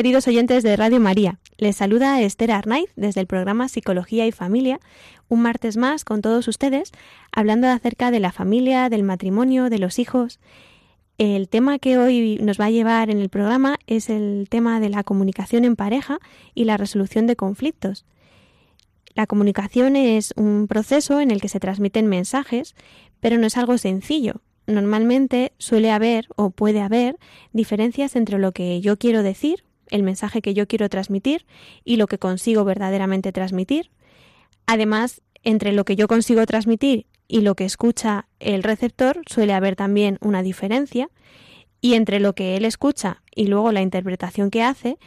Queridos oyentes de Radio María. Les saluda Esther Arnaiz desde el programa Psicología y Familia, un martes más con todos ustedes, hablando acerca de la familia, del matrimonio, de los hijos. El tema que hoy nos va a llevar en el programa es el tema de la comunicación en pareja y la resolución de conflictos. La comunicación es un proceso en el que se transmiten mensajes, pero no es algo sencillo, normalmente suele haber o puede haber diferencias entre lo que yo quiero decir, el mensaje que yo quiero transmitir y lo que consigo verdaderamente transmitir. Además, entre lo que yo consigo transmitir y lo que escucha el receptor suele haber también una diferencia y entre lo que él escucha y luego la interpretación que hace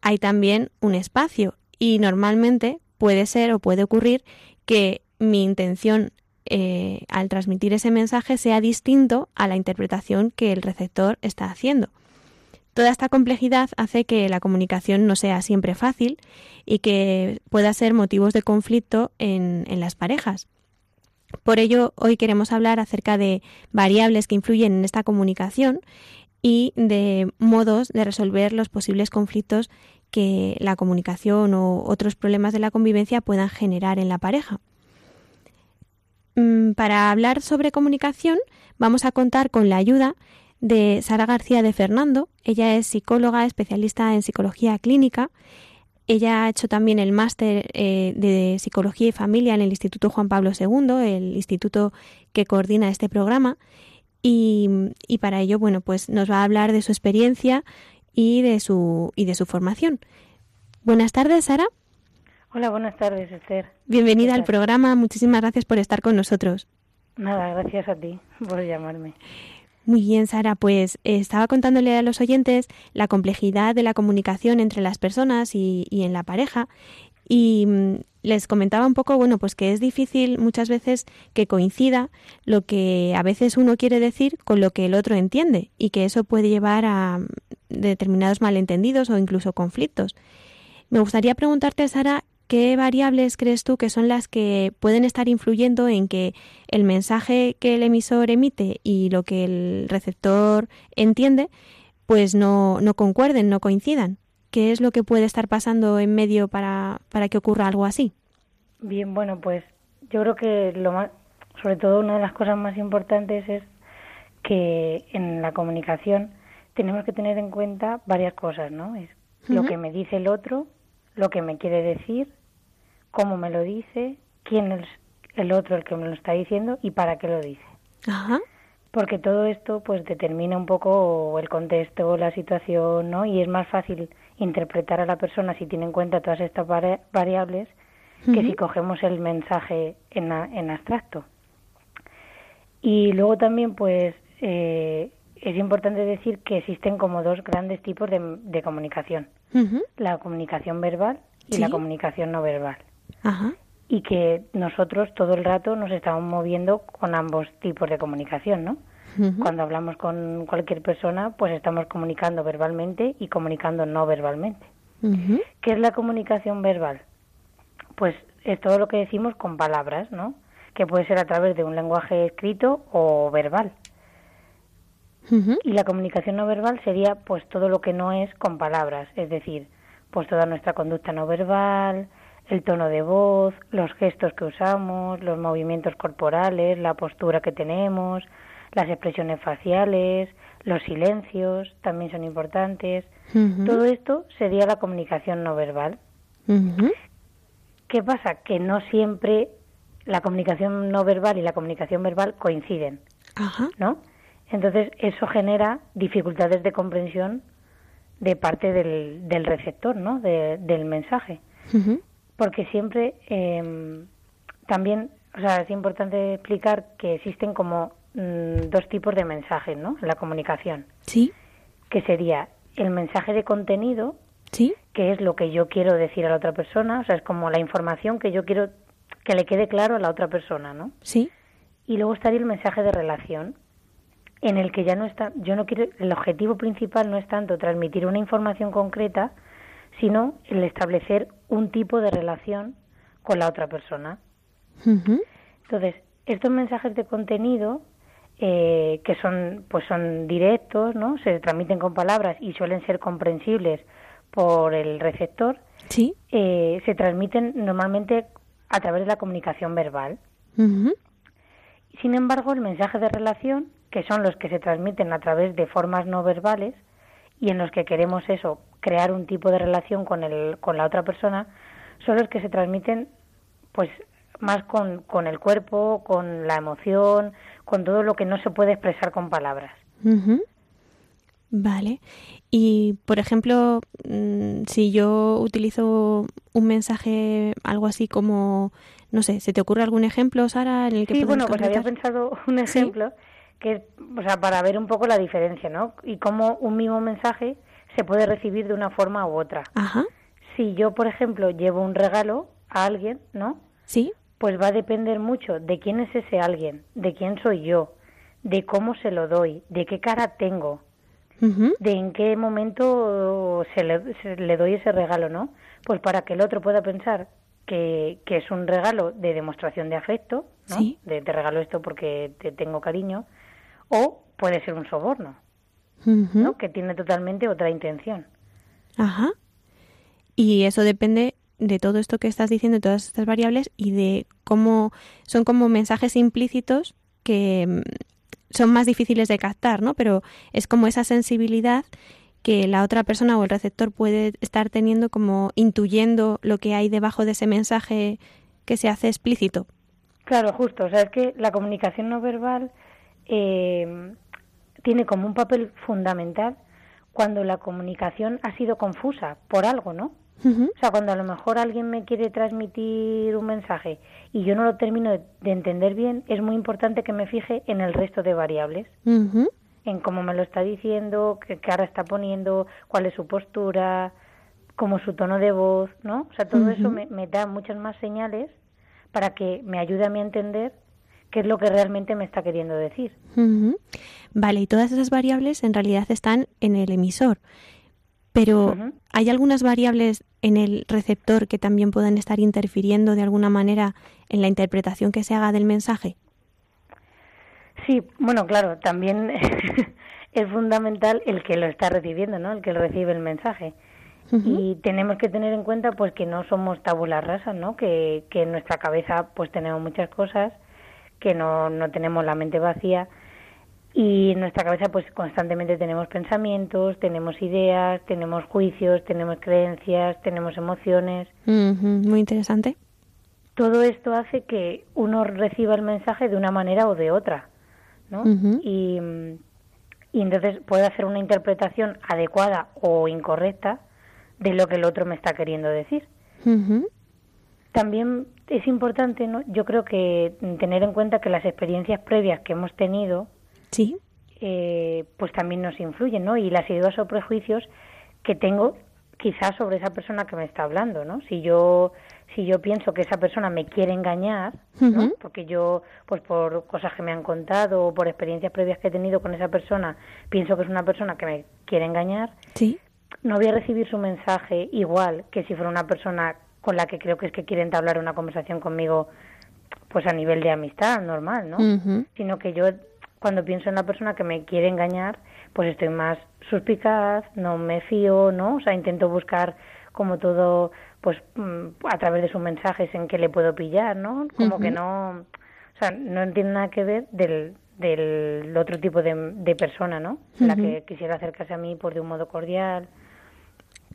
hay también un espacio y normalmente puede ser o puede ocurrir que mi intención eh, al transmitir ese mensaje sea distinto a la interpretación que el receptor está haciendo. Toda esta complejidad hace que la comunicación no sea siempre fácil y que pueda ser motivos de conflicto en, en las parejas. Por ello, hoy queremos hablar acerca de variables que influyen en esta comunicación y de modos de resolver los posibles conflictos que la comunicación o otros problemas de la convivencia puedan generar en la pareja. Mm, para hablar sobre comunicación vamos a contar con la ayuda de Sara García de Fernando. Ella es psicóloga, especialista en psicología clínica. Ella ha hecho también el máster eh, de psicología y familia en el Instituto Juan Pablo II, el instituto que coordina este programa. Y, y, para ello, bueno, pues nos va a hablar de su experiencia y de su, y de su formación. Buenas tardes, Sara. Hola, buenas tardes, Esther. Bienvenida al programa. Muchísimas gracias por estar con nosotros. Nada, gracias a ti por llamarme. Muy bien, Sara. Pues eh, estaba contándole a los oyentes la complejidad de la comunicación entre las personas y, y en la pareja. Y mm, les comentaba un poco, bueno, pues que es difícil muchas veces que coincida lo que a veces uno quiere decir con lo que el otro entiende y que eso puede llevar a mm, determinados malentendidos o incluso conflictos. Me gustaría preguntarte, Sara, ¿qué variables crees tú que son las que pueden estar influyendo en que el mensaje que el emisor emite y lo que el receptor entiende, pues no, no concuerden, no coincidan? ¿Qué es lo que puede estar pasando en medio para, para que ocurra algo así? Bien, bueno, pues yo creo que lo más, sobre todo una de las cosas más importantes es que en la comunicación tenemos que tener en cuenta varias cosas, ¿no? Es lo que me dice el otro, lo que me quiere decir cómo me lo dice, quién es el otro el que me lo está diciendo y para qué lo dice. Ajá. Porque todo esto pues determina un poco el contexto, la situación, ¿no? Y es más fácil interpretar a la persona si tiene en cuenta todas estas variables que si cogemos el mensaje en, en abstracto. Y luego también pues eh, es importante decir que existen como dos grandes tipos de, de comunicación. La comunicación verbal y la comunicación no verbal. Y que nosotros todo el rato nos estamos moviendo con ambos tipos de comunicación, ¿no? Cuando hablamos con cualquier persona, pues estamos comunicando verbalmente y comunicando no verbalmente. ¿Qué es la comunicación verbal? Pues es todo lo que decimos con palabras, ¿no? Que puede ser a través de un lenguaje escrito o verbal. Y la comunicación no verbal sería pues todo lo que no es con palabras, es decir, pues toda nuestra conducta no verbal, el tono de voz, los gestos que usamos, los movimientos corporales, la postura que tenemos, las expresiones faciales, los silencios también son importantes. Todo esto sería la comunicación no verbal. ¿Qué pasa? Que no siempre la comunicación no verbal y la comunicación verbal coinciden, ¿no? Entonces eso genera dificultades de comprensión de parte del, del receptor, ¿no? del mensaje porque siempre eh, también, o sea, es importante explicar que existen como mm, dos tipos de mensajes, ¿no? En la comunicación. Sí. Que sería el mensaje de contenido, Sí. que es lo que yo quiero decir a la otra persona, o sea, es como la información que yo quiero que le quede claro a la otra persona, ¿no? Sí. Y luego estaría el mensaje de relación, en el que ya no está, yo no quiero, el objetivo principal no es tanto transmitir una información concreta, sino el establecer un tipo de relación con la otra persona. Entonces, estos mensajes de contenido, eh, que son, pues son directos, ¿no? Se transmiten con palabras y suelen ser comprensibles por el receptor, Sí. eh, se transmiten normalmente a través de la comunicación verbal. Sin embargo, el mensaje de relación, que son los que se transmiten a través de formas no verbales y en los que queremos eso, crear un tipo de relación con, el, con la otra persona, son los que se transmiten pues más con, con el cuerpo, con la emoción, con todo lo que no se puede expresar con palabras. Ujú. Vale. Y, por ejemplo, mm, si yo utilizo un mensaje, algo así como, no sé, ¿se te ocurre algún ejemplo, Sara, en el que Sí, bueno, pues había pensado un ejemplo que es, o sea, para ver un poco la diferencia, ¿no? Y cómo un mismo mensaje se puede recibir de una forma u otra. Ajá. Si yo, por ejemplo, llevo un regalo a alguien, ¿no? Sí. Pues va a depender mucho de quién es ese alguien, de quién soy yo, de cómo se lo doy, de qué cara tengo, de en qué momento se le, se le doy ese regalo, ¿no? Pues para que el otro pueda pensar que, que es un regalo de demostración de afecto, ¿no? Sí. De te regalo esto porque te tengo cariño, o puede ser un soborno, ¿no? Que tiene totalmente otra intención. Ajá. Y eso depende de todo esto que estás diciendo, de todas estas variables y de cómo son como mensajes implícitos que mm, son más difíciles de captar, ¿no? Pero es como esa sensibilidad que la otra persona o el receptor puede estar teniendo como intuyendo lo que hay debajo de ese mensaje que se hace explícito. Claro, justo. O sea, es que la comunicación no verbal eh, tiene como un papel fundamental cuando la comunicación ha sido confusa por algo, ¿no? Ujú. O sea, cuando a lo mejor alguien me quiere transmitir un mensaje y yo no lo termino de, de entender bien, es muy importante que me fije en el resto de variables, en cómo me lo está diciendo, qué cara está poniendo, cuál es su postura, cómo su tono de voz, ¿no? O sea, todo eso me, me da muchas más señales para que me ayude a mí a entender qué es lo que realmente me está queriendo decir. Ujú. Vale, y todas esas variables en realidad están en el emisor. Pero. ¿hay algunas variables en el receptor que también puedan estar interfiriendo de alguna manera en la interpretación que se haga del mensaje? Sí, bueno, claro, también es fundamental el que lo está recibiendo, ¿no? El que recibe el mensaje. Y tenemos que tener en cuenta pues que no somos tabulas rasas, ¿no? Que, que en nuestra cabeza pues tenemos muchas cosas, que no, no tenemos la mente vacía y en nuestra cabeza pues constantemente tenemos pensamientos, tenemos ideas, tenemos juicios, tenemos creencias, tenemos emociones. Muy interesante. Todo esto hace que uno reciba el mensaje de una manera o de otra, ¿no? Y, y entonces puede hacer una interpretación adecuada o incorrecta de lo que el otro me está queriendo decir. También es importante, ¿no? yo creo que tener en cuenta que las experiencias previas que hemos tenido, Sí. eh, pues también nos influyen, ¿no? Y las ideas o prejuicios que tengo quizás sobre esa persona que me está hablando, ¿no? Si yo si yo pienso que esa persona me quiere engañar, ¿no? Porque yo, pues por cosas que me han contado o por experiencias previas que he tenido con esa persona, pienso que es una persona que me quiere engañar, Sí. no voy a recibir su mensaje igual que si fuera una persona con la que creo que es que quiere entablar una conversación conmigo, pues a nivel de amistad normal, ¿no? Sino que yo cuando pienso en la persona que me quiere engañar, pues estoy más suspicaz, no me fío, ¿no? O sea, intento buscar como todo, pues mm, a través de sus mensajes en qué le puedo pillar, ¿no? Como que no, o sea, no tiene nada que ver del, del otro tipo de, de persona, ¿no? La que quisiera acercarse a mí pues de un modo cordial.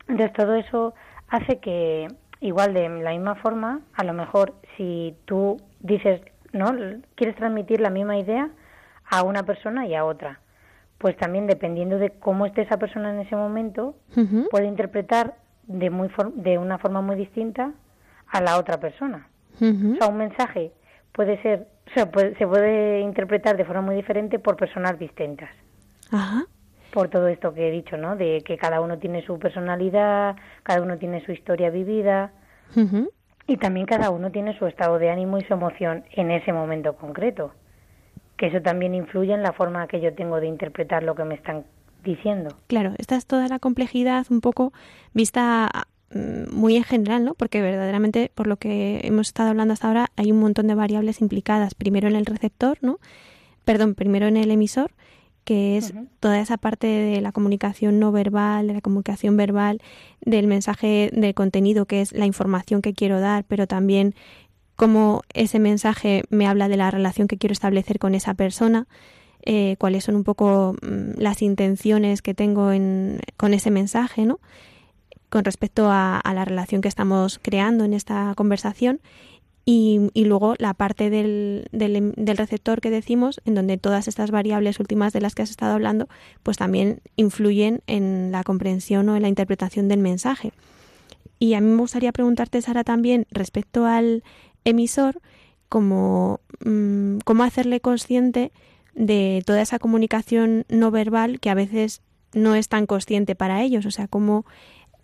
Entonces todo eso hace que, igual de la misma forma, a lo mejor si tú dices, ¿no? Quieres transmitir la misma idea a una persona y a otra, pues también dependiendo de cómo esté esa persona en ese momento, puede interpretar de, muy for- de una forma muy distinta a la otra persona. O sea, un mensaje puede ser o sea, se puede interpretar de forma muy diferente por personas distintas. Ajá. Por todo esto que he dicho, ¿no? De que cada uno tiene su personalidad, cada uno tiene su historia vivida. Y también cada uno tiene su estado de ánimo y su emoción en ese momento concreto. Que eso también influye en la forma que yo tengo de interpretar lo que me están diciendo. Claro, esta es toda la complejidad un poco vista mm, muy en general, ¿no? Porque verdaderamente, por lo que hemos estado hablando hasta ahora, hay un montón de variables implicadas. Primero en el receptor, ¿no? Perdón, primero en el emisor, que es toda esa parte de la comunicación no verbal, de la comunicación verbal, del mensaje de contenido, que es la información que quiero dar, pero también cómo ese mensaje me habla de la relación que quiero establecer con esa persona. Eh, cuáles son un poco mm, las intenciones que tengo en, con ese mensaje, ¿no? Con respecto a, la relación que estamos creando en esta conversación. Y, luego la parte del, del, receptor que decimos, en donde todas estas variables últimas de las que has estado hablando, pues también influyen en la comprensión o en la interpretación del mensaje. Y a mí me gustaría preguntarte, Sara, también respecto al emisor, como, mm, cómo hacerle consciente de toda esa comunicación no verbal que a veces no es tan consciente para ellos. O sea, como mm,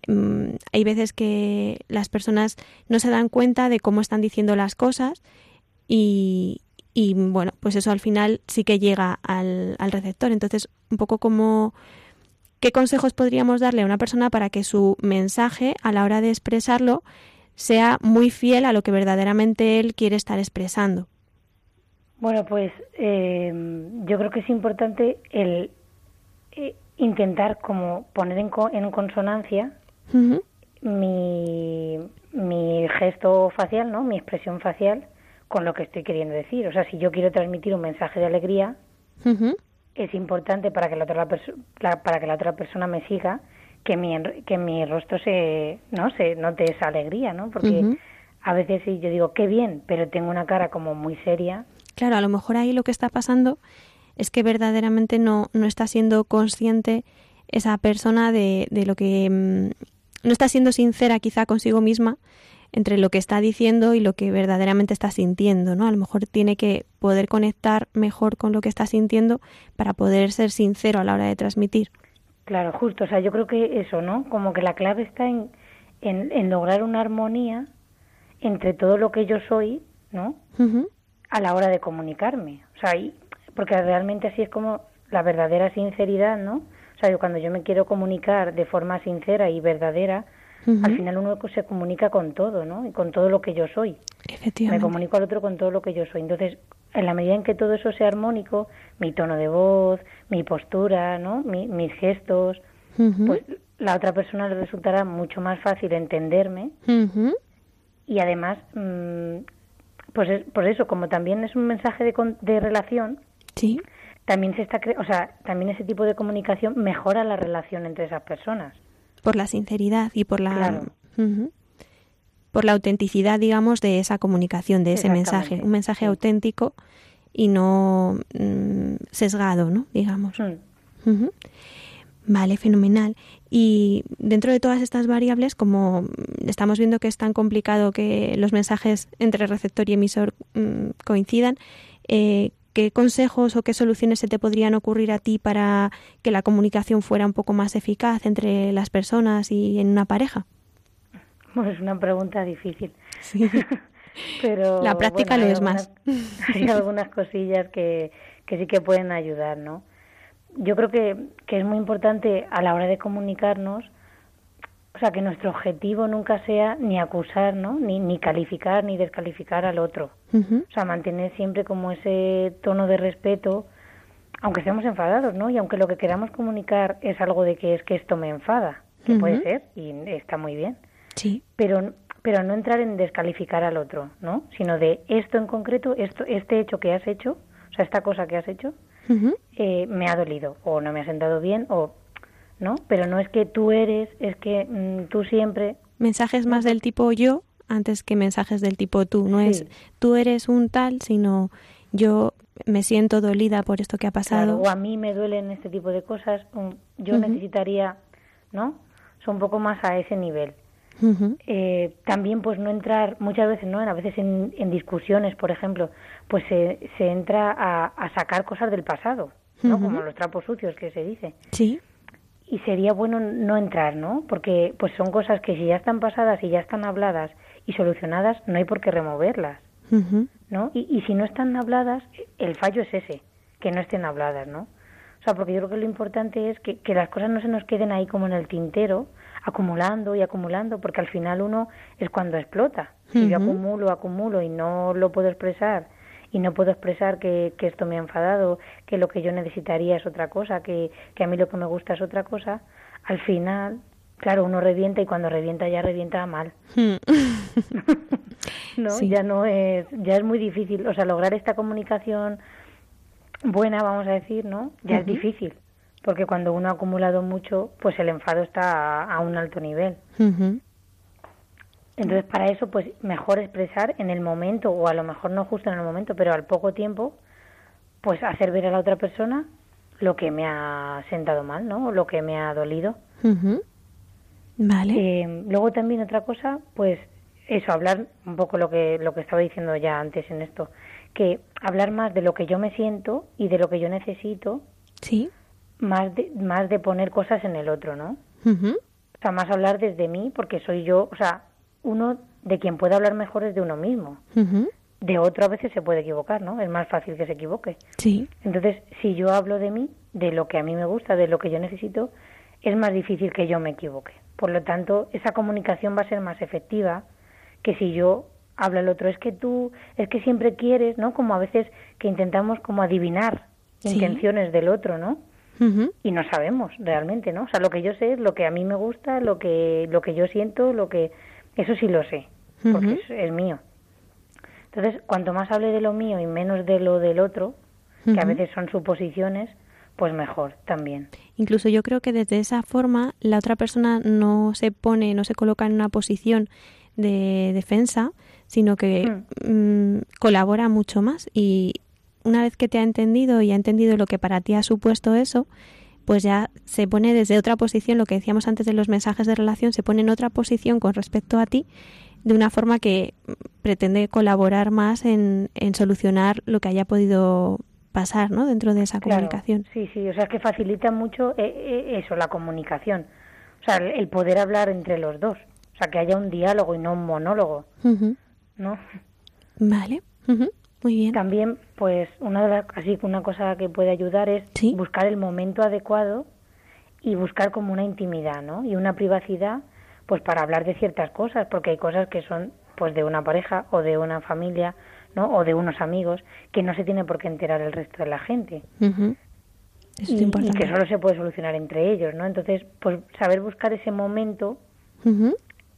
hay veces que las personas no se dan cuenta de cómo están diciendo las cosas y, bueno, pues eso al final sí que llega al, receptor. Entonces, un poco como qué consejos podríamos darle a una persona para que su mensaje a la hora de expresarlo sea muy fiel a lo que verdaderamente él quiere estar expresando. Bueno, pues eh, yo creo que es importante el eh, intentar como poner en, en consonancia mi, mi gesto facial, ¿no? Mi expresión facial con lo que estoy queriendo decir. O sea, si yo quiero transmitir un mensaje de alegría, es importante para que la otra para que la otra persona me siga que mi que mi rostro se no se note esa alegría, ¿no? Porque a veces sí yo digo qué bien, pero tengo una cara como muy seria Claro, a lo mejor ahí lo que está pasando es que verdaderamente no, no está siendo consciente esa persona de, de lo que... No está siendo sincera quizá consigo misma entre lo que está diciendo y lo que verdaderamente está sintiendo, ¿no? A lo mejor tiene que poder conectar mejor con lo que está sintiendo para poder ser sincero a la hora de transmitir. Claro, justo. O sea, yo creo que eso, ¿no? Como que la clave está en, en, en lograr una armonía entre todo lo que yo soy, ¿no? a la hora de comunicarme. O sea, porque realmente así es como la verdadera sinceridad, ¿no? O sea, yo cuando yo me quiero comunicar de forma sincera y verdadera, al final uno se comunica con todo, ¿no? Y con todo lo que yo soy. Efectivamente. Me comunico al otro con todo lo que yo soy. Entonces, en la medida en que todo eso sea armónico, mi tono de voz, mi postura, ¿no? mis gestos, pues la otra persona le resultará mucho más fácil entenderme y además mm, pues por eso, como también es un mensaje de, de relación, sí. También se está, o sea, también ese tipo de comunicación mejora la relación entre esas personas. Por la sinceridad y por la por la autenticidad, digamos, de esa comunicación, de ese mensaje, un mensaje auténtico y no mm, sesgado, ¿no? Digamos. Mm. Vale, fenomenal. Y dentro de todas estas variables, como estamos viendo que es tan complicado que los mensajes entre receptor y emisor mm, coincidan, eh, ¿qué consejos o qué soluciones se te podrían ocurrir a ti para que la comunicación fuera un poco más eficaz entre las personas y en una pareja? Bueno, es una pregunta difícil. Sí. Pero, la práctica lo es más. Hay algunas cosillas que, que sí que pueden ayudar, ¿no? yo creo que, que es muy importante a la hora de comunicarnos, o sea, que nuestro objetivo nunca sea ni acusar, ¿no? Ni, ni calificar ni descalificar al otro. O sea, mantener siempre como ese tono de respeto, aunque estemos enfadados, ¿no? Y aunque lo que queramos comunicar es algo de que es que esto me enfada, que puede ser y está muy bien. Sí. Pero pero no entrar en descalificar al otro, ¿no? Sino de esto en concreto, esto este hecho que has hecho, o sea, esta cosa que has hecho, eh, me ha dolido o no me ha sentado bien o no, pero no es que tú eres, es que mm, tú siempre. Mensajes más del tipo yo antes que mensajes del tipo tú, no es tú eres un tal, sino yo me siento dolida por esto que ha pasado. o a mí me duelen este tipo de cosas, yo necesitaría, ¿no? Son un poco más a ese nivel. Eh, también pues no entrar muchas veces no a veces en, en discusiones por ejemplo pues se, se entra a, a, sacar cosas del pasado no como los trapos sucios que se dice. Sí y sería bueno no entrar no porque pues son cosas que si ya están pasadas y ya están habladas y solucionadas no hay por qué removerlas no y, y si no están habladas el fallo es ese que no estén habladas no o sea porque yo creo que lo importante es que, que las cosas no se nos queden ahí como en el tintero acumulando y acumulando, porque al final uno es cuando explota. Si yo acumulo, acumulo y no lo puedo expresar y no puedo expresar que, que, esto me ha enfadado, que lo que yo necesitaría es otra cosa, que, que a mí lo que me gusta es otra cosa, al final, claro, uno revienta y cuando revienta ya revienta mal. Hmm. no, ya no es, ya es muy difícil, o sea, lograr esta comunicación buena, vamos a decir, ¿no? Ya es difícil porque cuando uno ha acumulado mucho, pues el enfado está a, un alto nivel. Entonces, para eso, pues mejor expresar en el momento, o a lo mejor no justo en el momento, pero al poco tiempo, pues hacer ver a la otra persona lo que me ha sentado mal, ¿no? O lo que me ha dolido. Vale. Eh, luego también otra cosa, pues eso, hablar un poco lo que, lo que estaba diciendo ya antes en esto, que hablar más de lo que yo me siento y de lo que yo necesito. Sí más de, más de poner cosas en el otro, ¿no? O sea, más hablar desde mí, porque soy yo, o sea, uno de quien puede hablar mejor es de uno mismo. De otro a veces se puede equivocar, ¿no? Es más fácil que se equivoque. Sí. Entonces, si yo hablo de mí, de lo que a mí me gusta, de lo que yo necesito, es más difícil que yo me equivoque. Por lo tanto, esa comunicación va a ser más efectiva que si yo hablo al otro. Es que tú, es que siempre quieres, ¿no? Como a veces que intentamos como adivinar intenciones del otro, ¿no? y no sabemos realmente, ¿no? O sea, lo que yo sé es lo que a mí me gusta, lo que lo que yo siento, lo que eso sí lo sé, porque es, mío. Entonces, cuanto más hable de lo mío y menos de lo del otro, que a veces son suposiciones, pues mejor también. Incluso yo creo que desde esa forma la otra persona no se pone, no se coloca en una posición de defensa, sino que mm, colabora mucho más y, una vez que te ha entendido y ha entendido lo que para ti ha supuesto eso, pues ya se pone desde otra posición, lo que decíamos antes de los mensajes de relación, se pone en otra posición con respecto a ti, de una forma que pretende colaborar más en, en solucionar lo que haya podido pasar ¿no? dentro de esa comunicación. Sí, sí, o sea, es que facilita mucho eh, eh, eso, la comunicación, o sea, el poder hablar entre los dos, o sea, que haya un diálogo y no un monólogo, ¿no? Vale. Muy bien. También, pues, una de las, así una cosa que puede ayudar es buscar el momento adecuado y buscar como una intimidad, ¿no? Y una privacidad, pues, para hablar de ciertas cosas, porque hay cosas que son, pues, de una pareja o de una familia, ¿no? O de unos amigos que no se tiene por qué enterar el resto de la gente. Eso es y, importante. y, que solo se puede solucionar entre ellos, ¿no? Entonces, pues, saber buscar ese momento,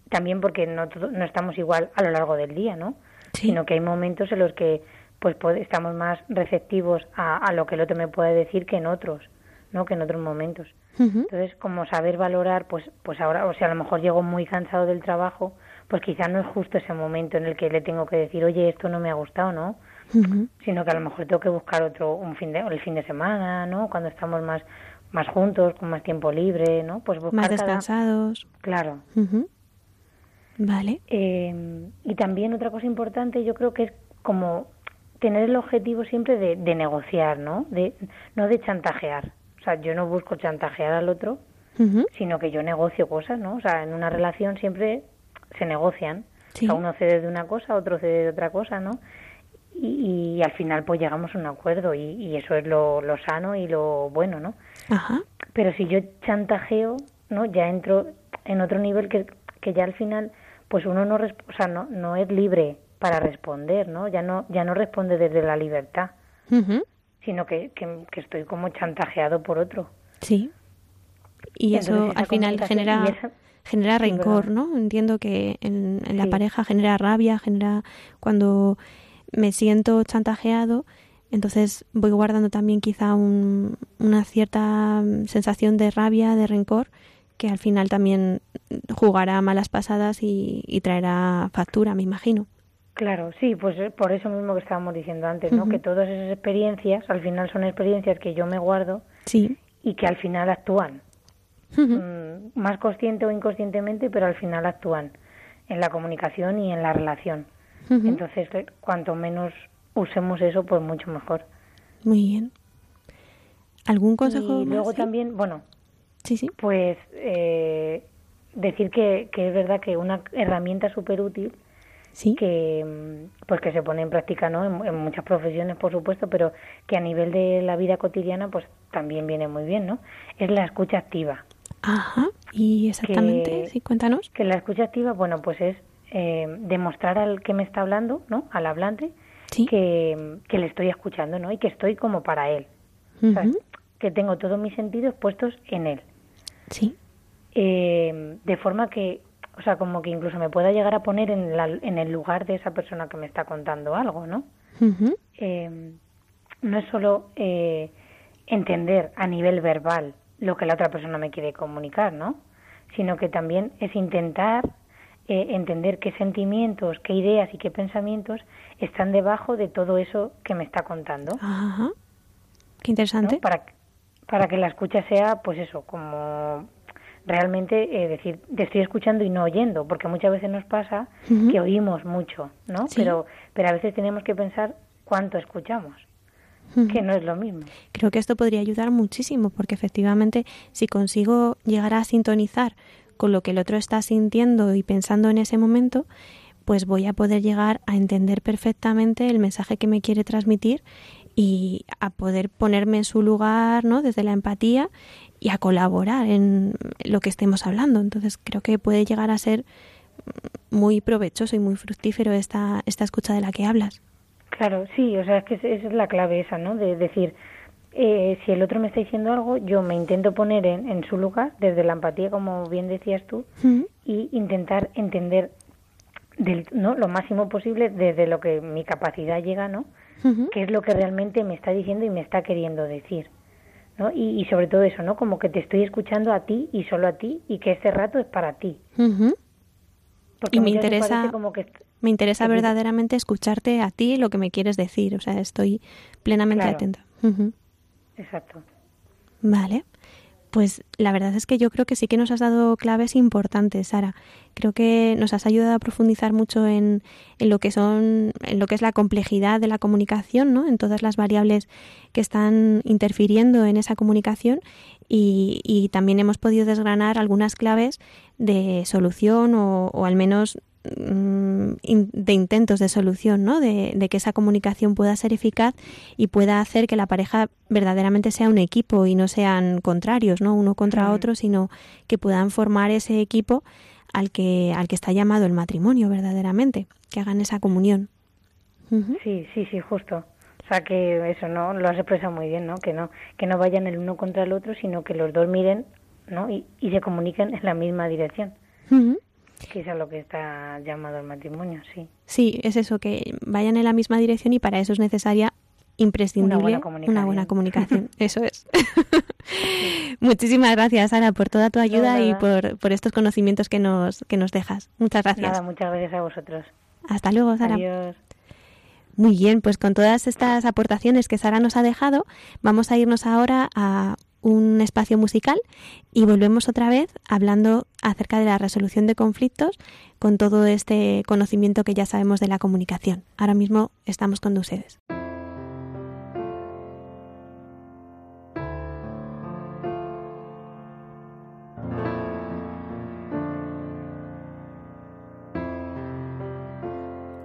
también porque no, no estamos igual a lo largo del día, ¿no? sino que hay momentos en los que pues estamos más receptivos a, a, lo que el otro me puede decir que en otros, ¿no? Que en otros momentos. Entonces, como saber valorar, pues, pues ahora, o sea, a lo mejor llego muy cansado del trabajo, pues quizá no es justo ese momento en el que le tengo que decir, oye, esto no me ha gustado, ¿no? Sino que a lo mejor tengo que buscar otro, un fin de, el fin de semana, ¿no? Cuando estamos más, más juntos, con más tiempo libre, ¿no? Pues buscar más descansados. Claro. Vale. Eh, y también otra cosa importante, yo creo que es como tener el objetivo siempre de, de, negociar, ¿no? De, no de chantajear. O sea, yo no busco chantajear al otro, sino que yo negocio cosas, ¿no? O sea, en una relación siempre se negocian. O sea, uno cede de una cosa, otro cede de otra cosa, ¿no? Y, y al final pues llegamos a un acuerdo y, y eso es lo, lo, sano y lo bueno, ¿no? Ajá. Pero si yo chantajeo, ¿no? Ya entro en otro nivel que, que ya al final pues uno no, o sea, no, no es libre para responder, ¿no? Ya no, ya no responde desde la libertad, sino que, que, estoy como chantajeado por otro. Sí. Y eso al final genera, genera rencor, ¿no? Entiendo que en, en la pareja genera rabia, genera cuando me siento chantajeado, entonces voy guardando también quizá un, una cierta sensación de rabia, de rencor, que al final también jugará malas pasadas y, y traerá factura, me imagino. Claro, sí, pues por eso mismo que estábamos diciendo antes, ¿no? Que todas esas experiencias, al final son experiencias que yo me guardo sí. y que al final actúan. mm, más consciente o inconscientemente, pero al final actúan en la comunicación y en la relación. Entonces, cuanto menos usemos eso, pues mucho mejor. Muy bien. ¿Algún consejo? Y luego también, bueno, sí, sí. pues eh, decir que, que, es verdad que una herramienta súper útil ¿Sí? que pues que se pone en práctica no en, muchas profesiones por supuesto pero que a nivel de la vida cotidiana pues también viene muy bien no es la escucha activa. Ajá. Y exactamente sí cuéntanos. que la escucha activa bueno pues es eh, demostrar al que me está hablando no al hablante que, que le estoy escuchando no y que estoy como para él. Que tengo todos mis sentidos puestos en él. Sí. Eh, de forma que o sea, como que incluso me pueda llegar a poner en, la, en el lugar de esa persona que me está contando algo, ¿no? eh, no es solo eh, entender a nivel verbal lo que la otra persona me quiere comunicar, ¿no? Sino que también es intentar eh, entender qué sentimientos, qué ideas y qué pensamientos están debajo de todo eso que me está contando. Ajá. Qué interesante. Para, para que la escucha sea, pues eso, como realmente eh, decir, te estoy escuchando y no oyendo, porque muchas veces nos pasa que oímos mucho, ¿no? Pero, pero a veces tenemos que pensar cuánto escuchamos, que no es lo mismo. Creo que esto podría ayudar muchísimo, porque efectivamente si consigo llegar a sintonizar con lo que el otro está sintiendo y pensando en ese momento, pues voy a poder llegar a entender perfectamente el mensaje que me quiere transmitir y a poder ponerme en su lugar, ¿no? Desde la empatía y a colaborar en lo que estemos hablando. Entonces creo que puede llegar a ser muy provechoso y muy fructífero esta, esta escucha de la que hablas. Claro, sí, o sea, es que esa es la clave esa, ¿no? De decir, eh, si el otro me está diciendo algo, yo me intento poner en, en su lugar, desde la empatía, como bien decías tú, y intentar entender del, ¿no? lo máximo posible desde lo que mi capacidad llega, ¿no? qué es lo que realmente me está diciendo y me está queriendo decir. ¿No? Y, y, sobre todo eso, ¿no? Como que te estoy escuchando a ti y solo a ti y que este rato es para ti. y me interesa, como que, me interesa verdaderamente escucharte a ti lo que me quieres decir. O sea, estoy plenamente atenta. Exacto. Vale pues la verdad es que yo creo que sí que nos has dado claves importantes, Sara. Creo que nos has ayudado a profundizar mucho en, en, lo que son, en lo que es la complejidad de la comunicación, ¿no? En todas las variables que están interfiriendo en esa comunicación y, y también hemos podido desgranar algunas claves de solución o, o al menos de intentos de solución, ¿no? De, que esa comunicación pueda ser eficaz y pueda hacer que la pareja verdaderamente sea un equipo y no sean contrarios, ¿no? Uno contra otro, sino que puedan formar ese equipo al que, al que está llamado el matrimonio verdaderamente, que hagan esa comunión. Sí, sí, sí, justo. O sea que eso no lo has expresado muy bien, ¿no? Que no que no vayan el uno contra el otro, sino que los dos miren, ¿no? Y, y se comuniquen en la misma dirección. Que es a lo que está llamado el matrimonio, sí. Sí, es eso, que vayan en la misma dirección y para eso es necesaria imprescindible una buena comunicación. eso es. Muchísimas gracias, Sara, por toda tu ayuda y por, por estos conocimientos que nos, que nos dejas. Muchas gracias. Nada, muchas gracias a vosotros. Hasta luego, Sara. Adiós. Muy bien, pues con todas estas aportaciones que Sara nos ha dejado, vamos a irnos ahora a un espacio musical y volvemos otra vez hablando acerca de la resolución de conflictos con todo este conocimiento que ya sabemos de la comunicación. Ahora mismo estamos con ustedes.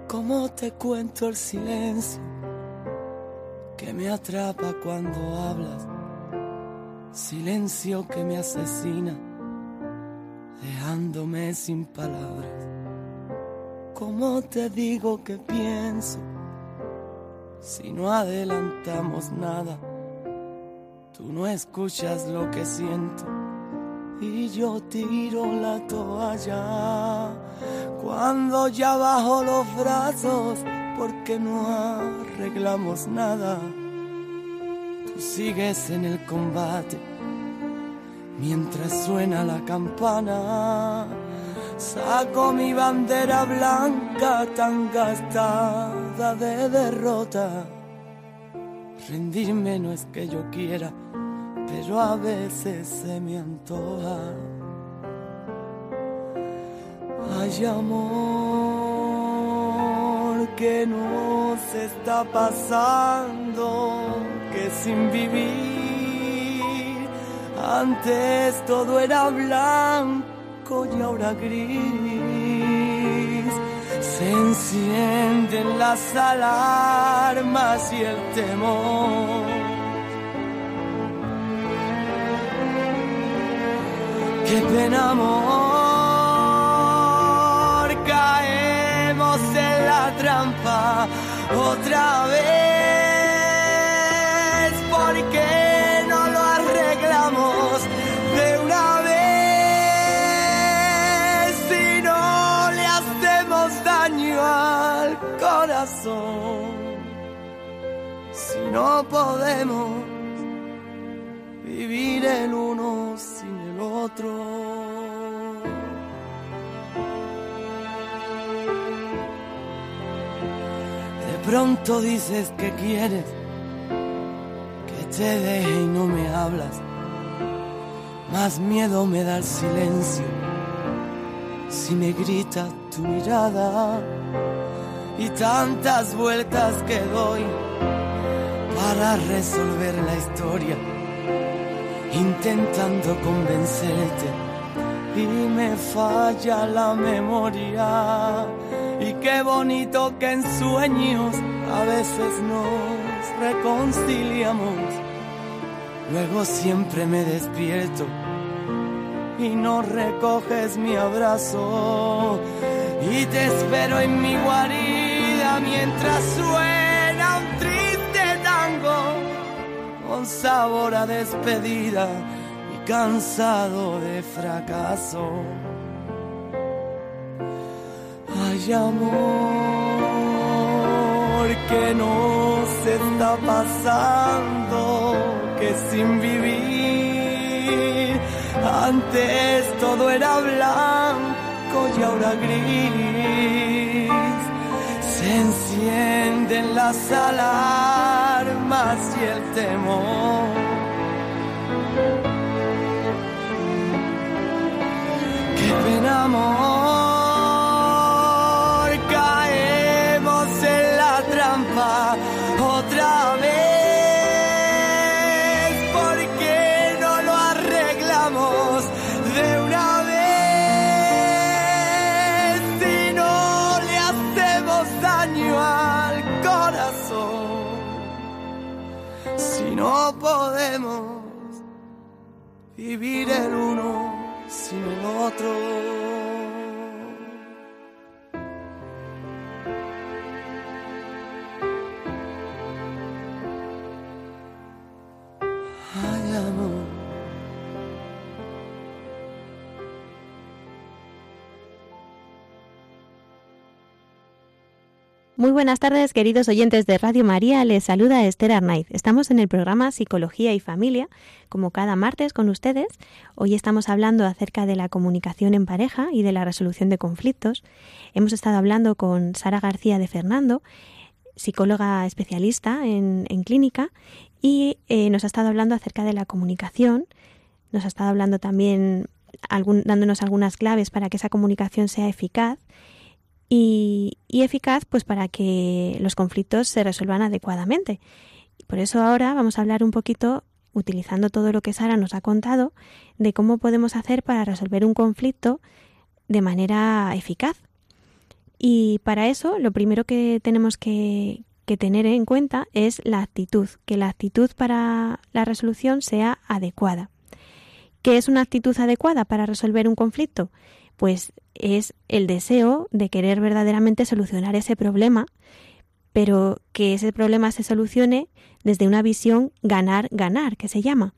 ¿Cómo te cuento el silencio que me atrapa cuando hablas? Silencio que me asesina, dejándome sin palabras. ¿Cómo te digo que pienso si no adelantamos nada? Tú no escuchas lo que siento y yo tiro la toalla cuando ya bajo los brazos porque no arreglamos nada sigues en el combate mientras suena la campana. Saco mi bandera blanca tan gastada de derrota. Rendirme no es que yo quiera, pero a veces se me antoja. Hay amor que nos está pasando, que sin vivir antes todo era blanco y ahora gris. Se encienden las alarmas y el temor. Qué pena amor, caemos trampa otra vez. porque no lo arreglamos de una vez? Si no le hacemos daño al corazón, si no podemos vivir el uno sin el otro. Pronto dices que quieres que te deje y no me hablas. Más miedo me da el silencio si me grita tu mirada y tantas vueltas que doy para resolver la historia intentando convencerte y me falla la memoria. Y qué bonito que en sueños a veces nos reconciliamos. Luego siempre me despierto y no recoges mi abrazo. Y te espero en mi guarida mientras suena un triste tango con sabor a despedida y cansado de fracaso. Hay amor que nos está pasando, que sin vivir antes todo era blanco y ahora gris. Se encienden las alarmas y el temor. Qué pena amor, no podemos vivir el uno sin el otro. Muy buenas tardes, queridos oyentes de Radio María. Les saluda Esther Arnaiz. Estamos en el programa Psicología y Familia, como cada martes con ustedes. Hoy estamos hablando acerca de la comunicación en pareja y de la resolución de conflictos. Hemos estado hablando con Sara García de Fernando, psicóloga especialista en, clínica, y eh, nos ha estado hablando acerca de la comunicación. Nos ha estado hablando también, dándonos algunas claves para que esa comunicación sea eficaz y, eficaz pues para que los conflictos se resuelvan adecuadamente. Por eso ahora vamos a hablar un poquito, utilizando todo lo que Sara nos ha contado, de cómo podemos hacer para resolver un conflicto de manera eficaz. Y para eso lo primero que tenemos que, que tener en cuenta es la actitud, que la actitud para la resolución sea adecuada. ¿Qué es una actitud adecuada para resolver un conflicto? Pues es el deseo de querer verdaderamente solucionar ese problema, pero que ese problema se solucione desde una visión ganar-ganar, que se llama,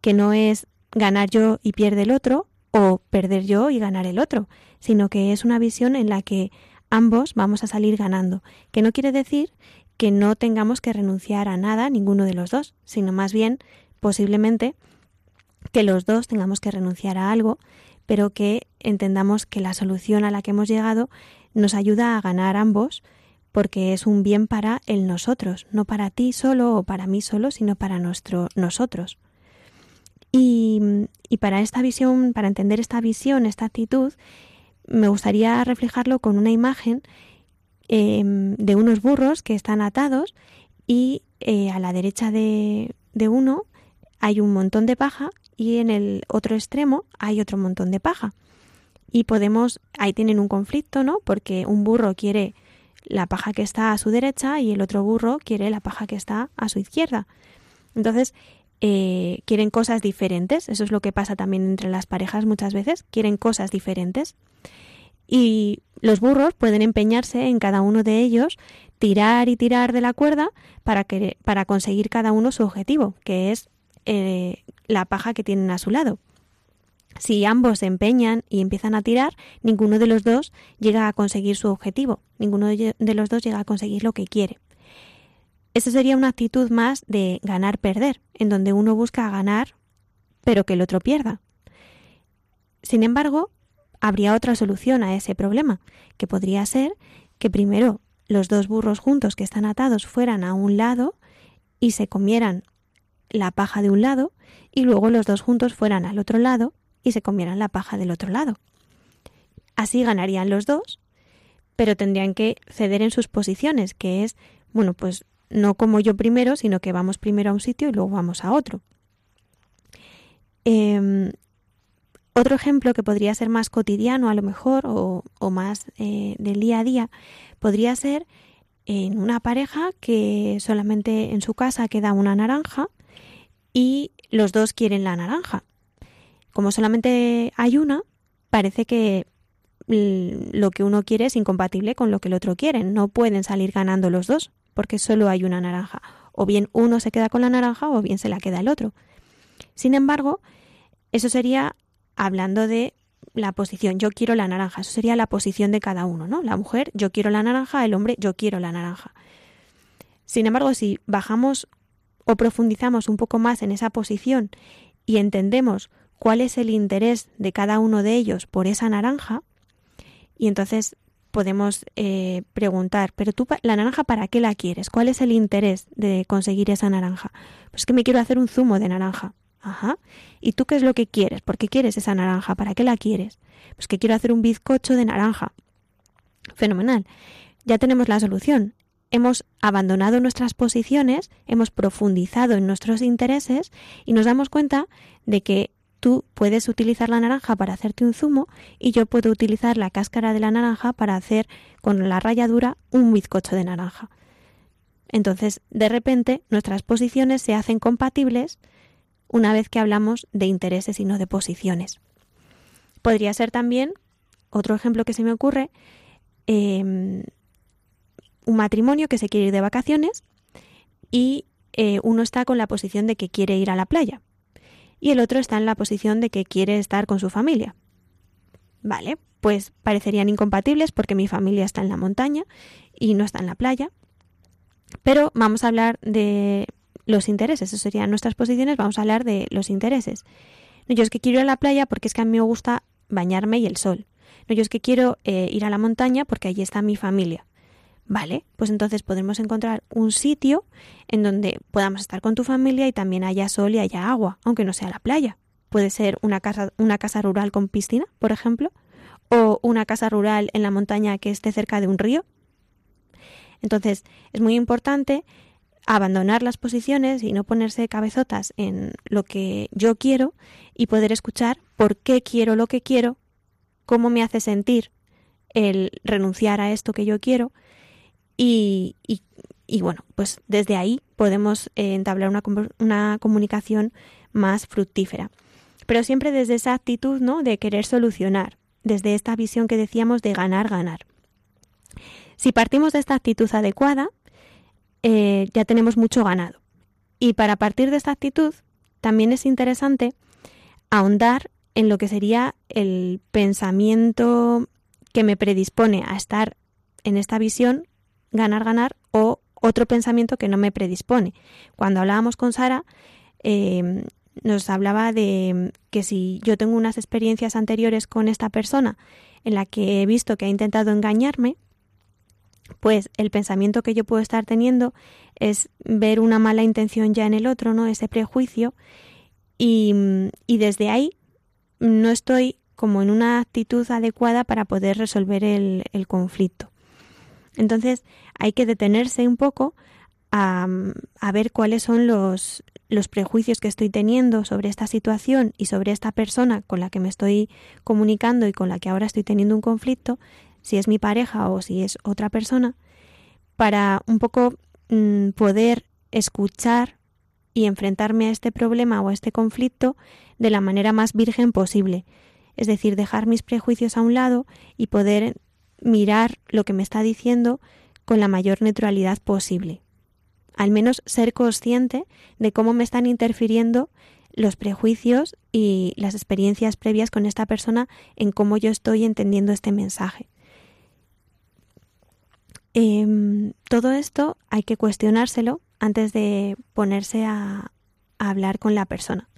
que no es ganar yo y pierde el otro o perder yo y ganar el otro, sino que es una visión en la que ambos vamos a salir ganando, que no quiere decir que no tengamos que renunciar a nada, ninguno de los dos, sino más bien posiblemente que los dos tengamos que renunciar a algo, pero que entendamos que la solución a la que hemos llegado nos ayuda a ganar ambos, porque es un bien para el nosotros, no para ti solo o para mí solo, sino para nuestro nosotros. Y, para esta visión, para entender esta visión, esta actitud, me gustaría reflejarlo con una imagen em, de unos burros que están atados y eh, a la derecha de, de uno hay un montón de paja y en el otro extremo hay otro montón de paja. Y podemos, ahí tienen un conflicto, ¿no? Porque un burro quiere la paja que está a su derecha y el otro burro quiere la paja que está a su izquierda. Entonces, eh, quieren cosas diferentes. Eso es lo que pasa también entre las parejas muchas veces. Quieren cosas diferentes. Y los burros pueden empeñarse en cada uno de ellos, tirar y tirar de la cuerda para, que, para conseguir cada uno su objetivo, que es eh, la paja que tienen a su lado. Si ambos se empeñan y empiezan a tirar, ninguno de los dos llega a conseguir su objetivo, ninguno de los dos llega a conseguir lo que quiere. Esa sería una actitud más de ganar-perder, en donde uno busca ganar, pero que el otro pierda. Sin embargo, habría otra solución a ese problema, que podría ser que primero los dos burros juntos que están atados fueran a un lado y se comieran la paja de un lado y luego los dos juntos fueran al otro lado y se comieran la paja del otro lado. Así ganarían los dos, pero tendrían que ceder en sus posiciones, que es, bueno, pues no como yo primero, sino que vamos primero a un sitio y luego vamos a otro. Em, otro ejemplo que podría ser más cotidiano a lo mejor o, más eh, del día a día podría ser en una pareja que solamente en su casa queda una naranja y los dos quieren la naranja. Como solamente hay una, parece que lo que uno quiere es incompatible con lo que el otro quiere. No pueden salir ganando los dos porque solo hay una naranja. O bien uno se queda con la naranja o bien se la queda el otro. Sin embargo, eso sería hablando de la posición yo quiero la naranja. Eso sería la posición de cada uno, ¿no? La mujer yo quiero la naranja, el hombre yo quiero la naranja. Sin embargo, si bajamos o profundizamos un poco más en esa posición y entendemos cuál es el interés de cada uno de ellos por esa naranja, y entonces podemos eh, preguntar, pero tú la naranja para qué la quieres? ¿Cuál es el interés de conseguir esa naranja? Pues que me quiero hacer un zumo de naranja. Ajá. ¿Y tú qué es lo que quieres? ¿Por qué quieres esa naranja? ¿Para qué la quieres? Pues que quiero hacer un bizcocho de naranja. Fenomenal. Ya tenemos la solución hemos abandonado nuestras posiciones, hemos profundizado en nuestros intereses y nos damos cuenta de que tú puedes utilizar la naranja para hacerte un zumo y yo puedo utilizar la cáscara de la naranja para hacer con la ralladura un bizcocho de naranja. Entonces, de repente, nuestras posiciones se hacen compatibles una vez que hablamos de intereses y no de posiciones. Podría ser también, otro ejemplo que se me ocurre, em, un matrimonio que se quiere ir de vacaciones y eh, uno está con la posición de que quiere ir a la playa y el otro está en la posición de que quiere estar con su familia. Vale, pues parecerían incompatibles porque mi familia está en la montaña y no está en la playa. Pero vamos a hablar de los intereses, eso serían nuestras posiciones, vamos a hablar de los intereses. No, yo es que quiero ir a la playa porque es que a mí me gusta bañarme y el sol. No, yo es que quiero eh, ir a la montaña porque allí está mi familia. Vale, pues entonces podremos encontrar un sitio en donde podamos estar con tu familia y también haya sol y haya agua, aunque no sea la playa. Puede ser una casa, una casa rural con piscina, por ejemplo, o una casa rural en la montaña que esté cerca de un río. Entonces, es muy importante abandonar las posiciones y no ponerse cabezotas en lo que yo quiero y poder escuchar por qué quiero lo que quiero, cómo me hace sentir el renunciar a esto que yo quiero y, bueno, pues desde ahí podemos eh, entablar una, una comunicación más fructífera. Pero siempre desde esa actitud ¿no? de querer solucionar, desde esta visión que decíamos de ganar, ganar. Si partimos de esta actitud adecuada, eh, ya tenemos mucho ganado. Y para partir de esta actitud, también es interesante ahondar en lo que sería el pensamiento que me predispone a estar en esta visión ganar, ganar o otro pensamiento que no me predispone. Cuando hablábamos con Sara, em, nos hablaba de que si yo tengo unas experiencias anteriores con esta persona en la que he visto que ha intentado engañarme, pues el pensamiento que yo puedo estar teniendo es ver una mala intención ya en el otro, ¿no? Ese prejuicio y, desde ahí no estoy como en una actitud adecuada para poder resolver el, conflicto. Entonces hay que detenerse un poco a, ver cuáles son los, los prejuicios que estoy teniendo sobre esta situación y sobre esta persona con la que me estoy comunicando y con la que ahora estoy teniendo un conflicto, si es mi pareja o si es otra persona, para un poco mm, poder escuchar y enfrentarme a este problema o a este conflicto de la manera más virgen posible. Es decir, dejar mis prejuicios a un lado y poder mirar lo que me está diciendo con la mayor neutralidad posible al menos ser consciente de cómo me están interfiriendo los prejuicios y las experiencias previas con esta persona en cómo yo estoy entendiendo este mensaje. Em, todo esto hay que cuestionárselo antes de ponerse a, a hablar con la persona.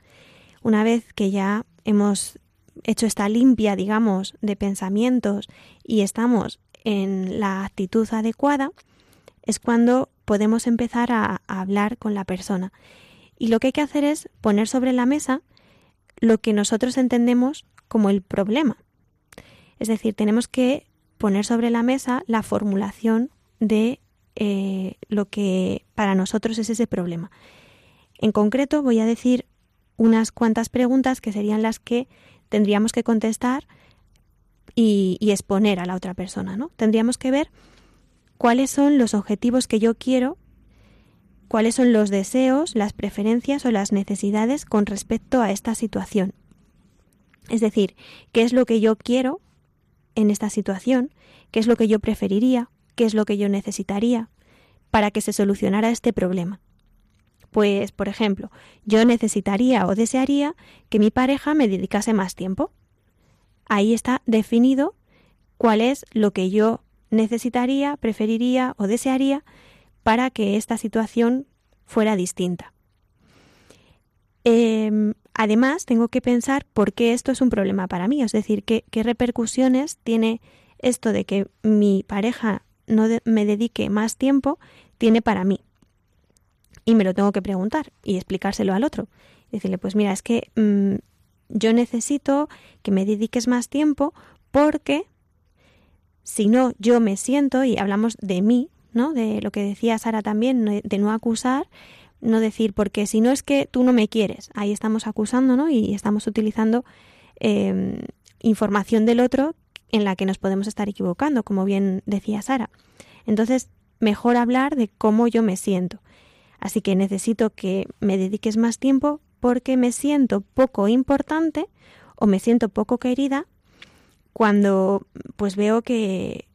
Una vez que ya hemos hecho esta limpia, digamos, de pensamientos y estamos en la actitud adecuada, es cuando podemos empezar a, hablar con la persona. Y lo que hay que hacer es poner sobre la mesa lo que nosotros entendemos como el problema. Es decir, tenemos que poner sobre la mesa la formulación de eh, lo que para nosotros es ese problema. En concreto, voy a decir unas cuantas preguntas que serían las que tendríamos que contestar y, exponer a la otra persona. ¿no? Tendríamos que ver cuáles son los objetivos que yo quiero, cuáles son los deseos, las preferencias o las necesidades con respecto a esta situación. Es decir, qué es lo que yo quiero en esta situación, qué es lo que yo preferiría, qué es lo que yo necesitaría para que se solucionara este problema. Pues, por ejemplo, yo necesitaría o desearía que mi pareja me dedicase más tiempo. Ahí está definido cuál es lo que yo necesitaría, preferiría o desearía para que esta situación fuera distinta. Em, además, tengo que pensar por qué esto es un problema para mí, es decir, qué, repercusiones tiene esto de que mi pareja no me dedique más tiempo, tiene para mí. Y me lo tengo que preguntar y explicárselo al otro. Decirle, pues mira, es que mm, yo necesito que me dediques más tiempo porque si no, yo me siento, y hablamos de mí, ¿no? De lo que decía Sara también, de no acusar, no decir, porque si no es que tú no me quieres, ahí estamos acusando, ¿no? Y estamos utilizando em, información del otro en la que nos podemos estar equivocando, como bien decía Sara. Entonces, mejor hablar de cómo yo me siento. Así que necesito que me dediques más tiempo porque me siento poco importante o me siento poco querida cuando pues veo que,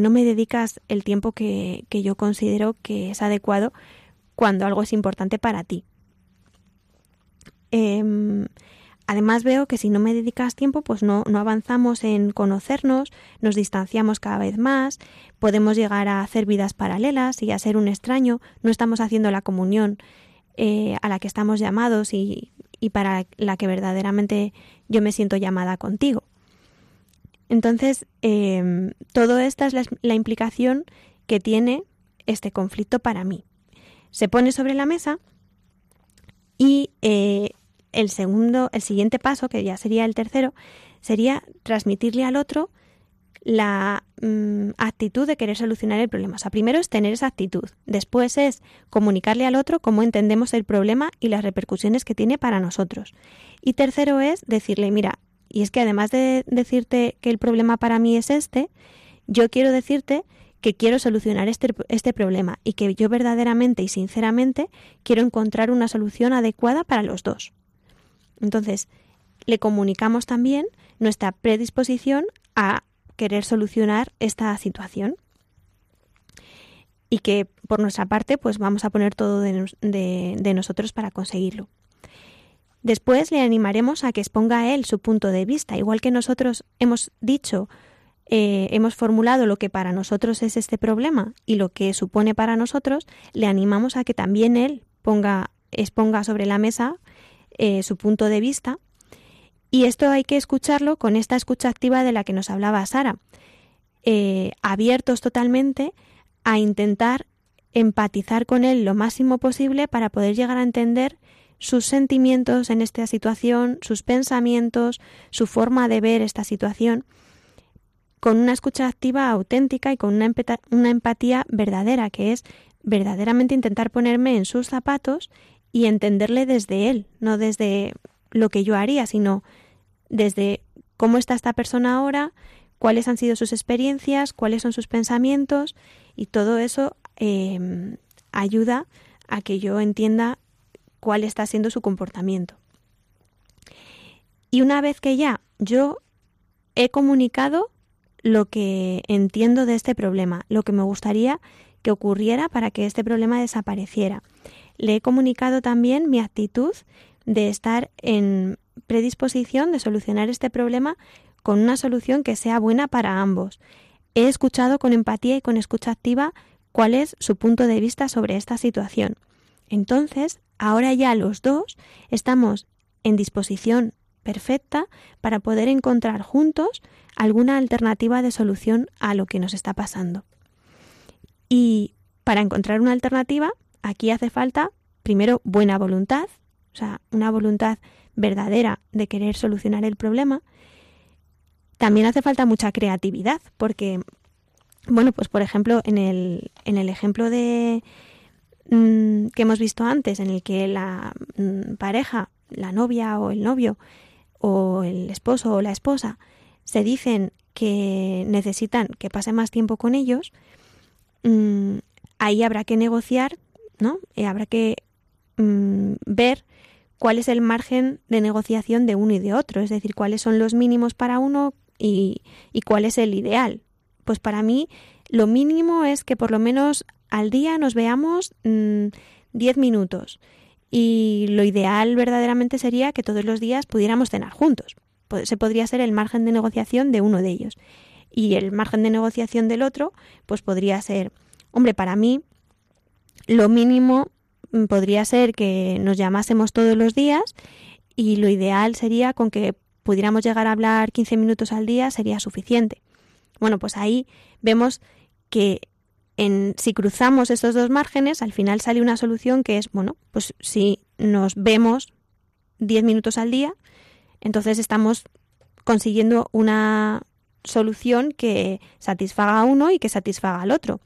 no me dedicas el tiempo que, yo considero que es adecuado cuando algo es importante para ti. Em, además veo que si no me dedicas tiempo, pues no, no, avanzamos en conocernos, nos distanciamos cada vez más, podemos llegar a hacer vidas paralelas y a ser un extraño, no estamos haciendo la comunión eh, a la que estamos llamados y, y para la que verdaderamente yo me siento llamada contigo. Entonces, eh, todo esta es la, implicación que tiene este conflicto para mí. Se pone sobre la mesa y eh, el segundo, el siguiente paso, que ya sería el tercero, sería transmitirle al otro la mm, actitud de querer solucionar el problema. O sea, primero es tener esa actitud, después es comunicarle al otro cómo entendemos el problema y las repercusiones que tiene para nosotros. Y tercero es decirle, mira, y es que además de decirte que el problema para mí es este, yo quiero decirte que quiero solucionar este, este, problema y que yo verdaderamente y sinceramente quiero encontrar una solución adecuada para los dos. Entonces, le comunicamos también nuestra predisposición a querer solucionar esta situación y que por nuestra parte pues vamos a poner todo de nosotros para conseguirlo. Después le animaremos a que exponga a él su punto de vista, igual que nosotros hemos dicho, eh, hemos formulado lo que para nosotros es este problema y lo que supone para nosotros, le animamos a que también él ponga, exponga sobre la mesa eh, su punto de vista. Y esto hay que escucharlo con esta escucha activa de la que nos hablaba Sara, eh, abiertos totalmente a intentar empatizar con él lo máximo posible para poder llegar a entender sus sentimientos en esta situación, sus pensamientos, su forma de ver esta situación, con una escucha activa auténtica y con una, una empatía verdadera, que es verdaderamente intentar ponerme en sus zapatos y entenderle desde él, no desde lo que yo haría, sino desde cómo está esta persona ahora, cuáles han sido sus experiencias, cuáles son sus pensamientos y todo eso em, ayuda a que yo entienda cuál está siendo su comportamiento. Y una vez que ya yo he comunicado lo que entiendo de este problema, lo que me gustaría que ocurriera para que este problema desapareciera. Le he comunicado también mi actitud de estar en predisposición de solucionar este problema con una solución que sea buena para ambos. He escuchado con empatía y con escucha activa cuál es su punto de vista sobre esta situación. Entonces, ahora ya los dos estamos en disposición perfecta para poder encontrar juntos alguna alternativa de solución a lo que nos está pasando. Y para encontrar una alternativa, aquí hace falta primero buena voluntad, o sea, una voluntad verdadera de querer solucionar el problema. También hace falta mucha creatividad, porque, bueno, pues por ejemplo, en el, en el ejemplo de mm, que hemos visto antes, en el que la mm, pareja, la novia o el novio, o el esposo o la esposa, se dicen que necesitan que pase más tiempo con ellos, mm, ahí habrá que negociar, ¿no? Eh, habrá que ver cuál es el margen de negociación de uno y de otro, es decir, cuáles son los mínimos para uno y, cuál es el ideal. Pues para mí lo mínimo es que por lo menos al día nos veamos 10 mm, minutos y lo ideal verdaderamente sería que todos los días pudiéramos cenar juntos. Se podría ser el margen de negociación de uno de ellos. Y el margen de negociación del otro, pues podría ser, hombre, para mí lo mínimo podría ser que nos llamásemos todos los días y lo ideal sería con que pudiéramos llegar a hablar 15 minutos al día sería suficiente. Bueno, pues ahí vemos que en, si cruzamos estos dos márgenes, al final sale una solución que es, bueno, pues si nos vemos 10 minutos al día, entonces estamos consiguiendo una solución que satisfaga a uno y que satisfaga al otro.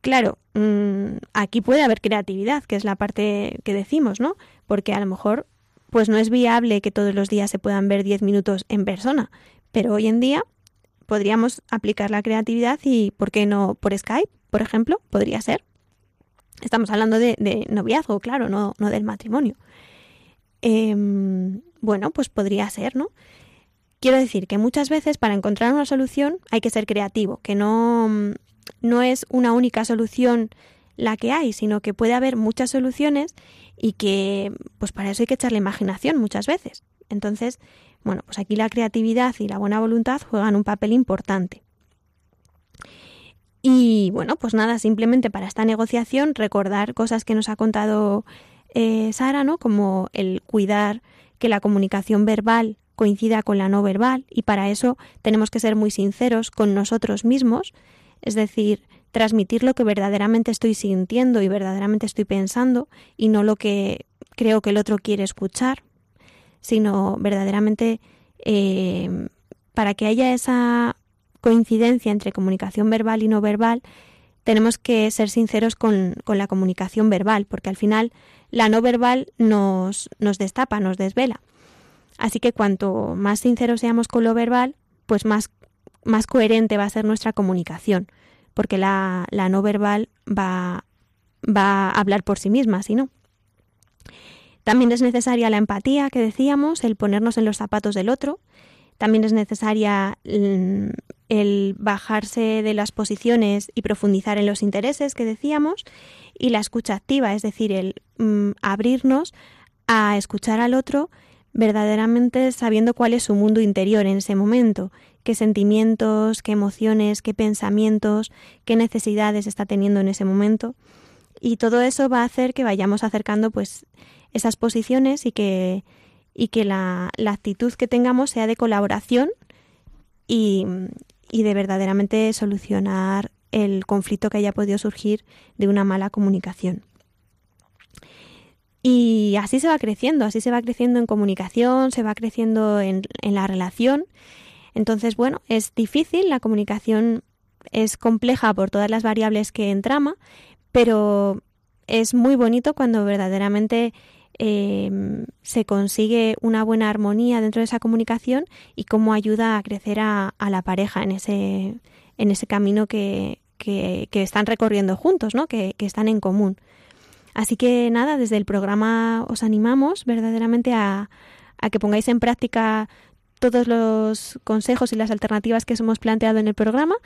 Claro, mm, aquí puede haber creatividad, que es la parte que decimos, ¿no? Porque a lo mejor pues no es viable que todos los días se puedan ver 10 minutos en persona, pero hoy en día podríamos aplicar la creatividad y, ¿por qué no por Skype, por ejemplo? Podría ser. Estamos hablando de, noviazgo, claro, no, no del matrimonio. Em, bueno, pues podría ser, ¿no? Quiero decir que muchas veces para encontrar una solución hay que ser creativo, que no no es una única solución la que hay, sino que puede haber muchas soluciones y que pues para eso hay que echarle imaginación muchas veces. Entonces, bueno, pues aquí la creatividad y la buena voluntad juegan un papel importante. Y bueno, pues nada, simplemente para esta negociación recordar cosas que nos ha contado eh, Sara, ¿no? Como el cuidar que la comunicación verbal coincida con la no verbal y para eso tenemos que ser muy sinceros con nosotros mismos es decir, transmitir lo que verdaderamente estoy sintiendo y verdaderamente estoy pensando y no lo que creo que el otro quiere escuchar, sino verdaderamente eh, para que haya esa coincidencia entre comunicación verbal y no verbal, tenemos que ser sinceros con, con, la comunicación verbal, porque al final la no verbal nos, nos destapa, nos desvela. Así que cuanto más sinceros seamos con lo verbal, pues más más coherente va a ser nuestra comunicación, porque la, no verbal va, va a hablar por sí misma, si no. También es necesaria la empatía que decíamos, el ponernos en los zapatos del otro. También es necesaria mm, el bajarse de las posiciones y profundizar en los intereses que decíamos. Y la escucha activa, es decir, el mm, abrirnos a escuchar al otro verdaderamente sabiendo cuál es su mundo interior en ese momento, qué sentimientos, qué emociones, qué pensamientos, qué necesidades está teniendo en ese momento. Y todo eso va a hacer que vayamos acercando pues esas posiciones y que, y que la, actitud que tengamos sea de colaboración y, y de verdaderamente solucionar el conflicto que haya podido surgir de una mala comunicación. Y así se va creciendo, así se va creciendo en comunicación, se va creciendo en, en la relación. Entonces, bueno, es difícil, la comunicación es compleja por todas las variables que entrama, pero es muy bonito cuando verdaderamente eh, se consigue una buena armonía dentro de esa comunicación y cómo ayuda a crecer a, la pareja en ese, en ese camino que, que, están recorriendo juntos, ¿no? que, que están en común. Así que nada, desde el programa os animamos verdaderamente a, que pongáis en práctica todos los consejos y las alternativas que os hemos planteado en el programa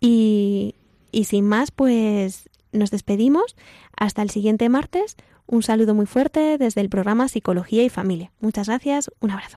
y sin más, pues nos despedimos. Hasta el siguiente martes. Un saludo muy fuerte desde el programa Psicología y Familia. Muchas gracias. Un abrazo.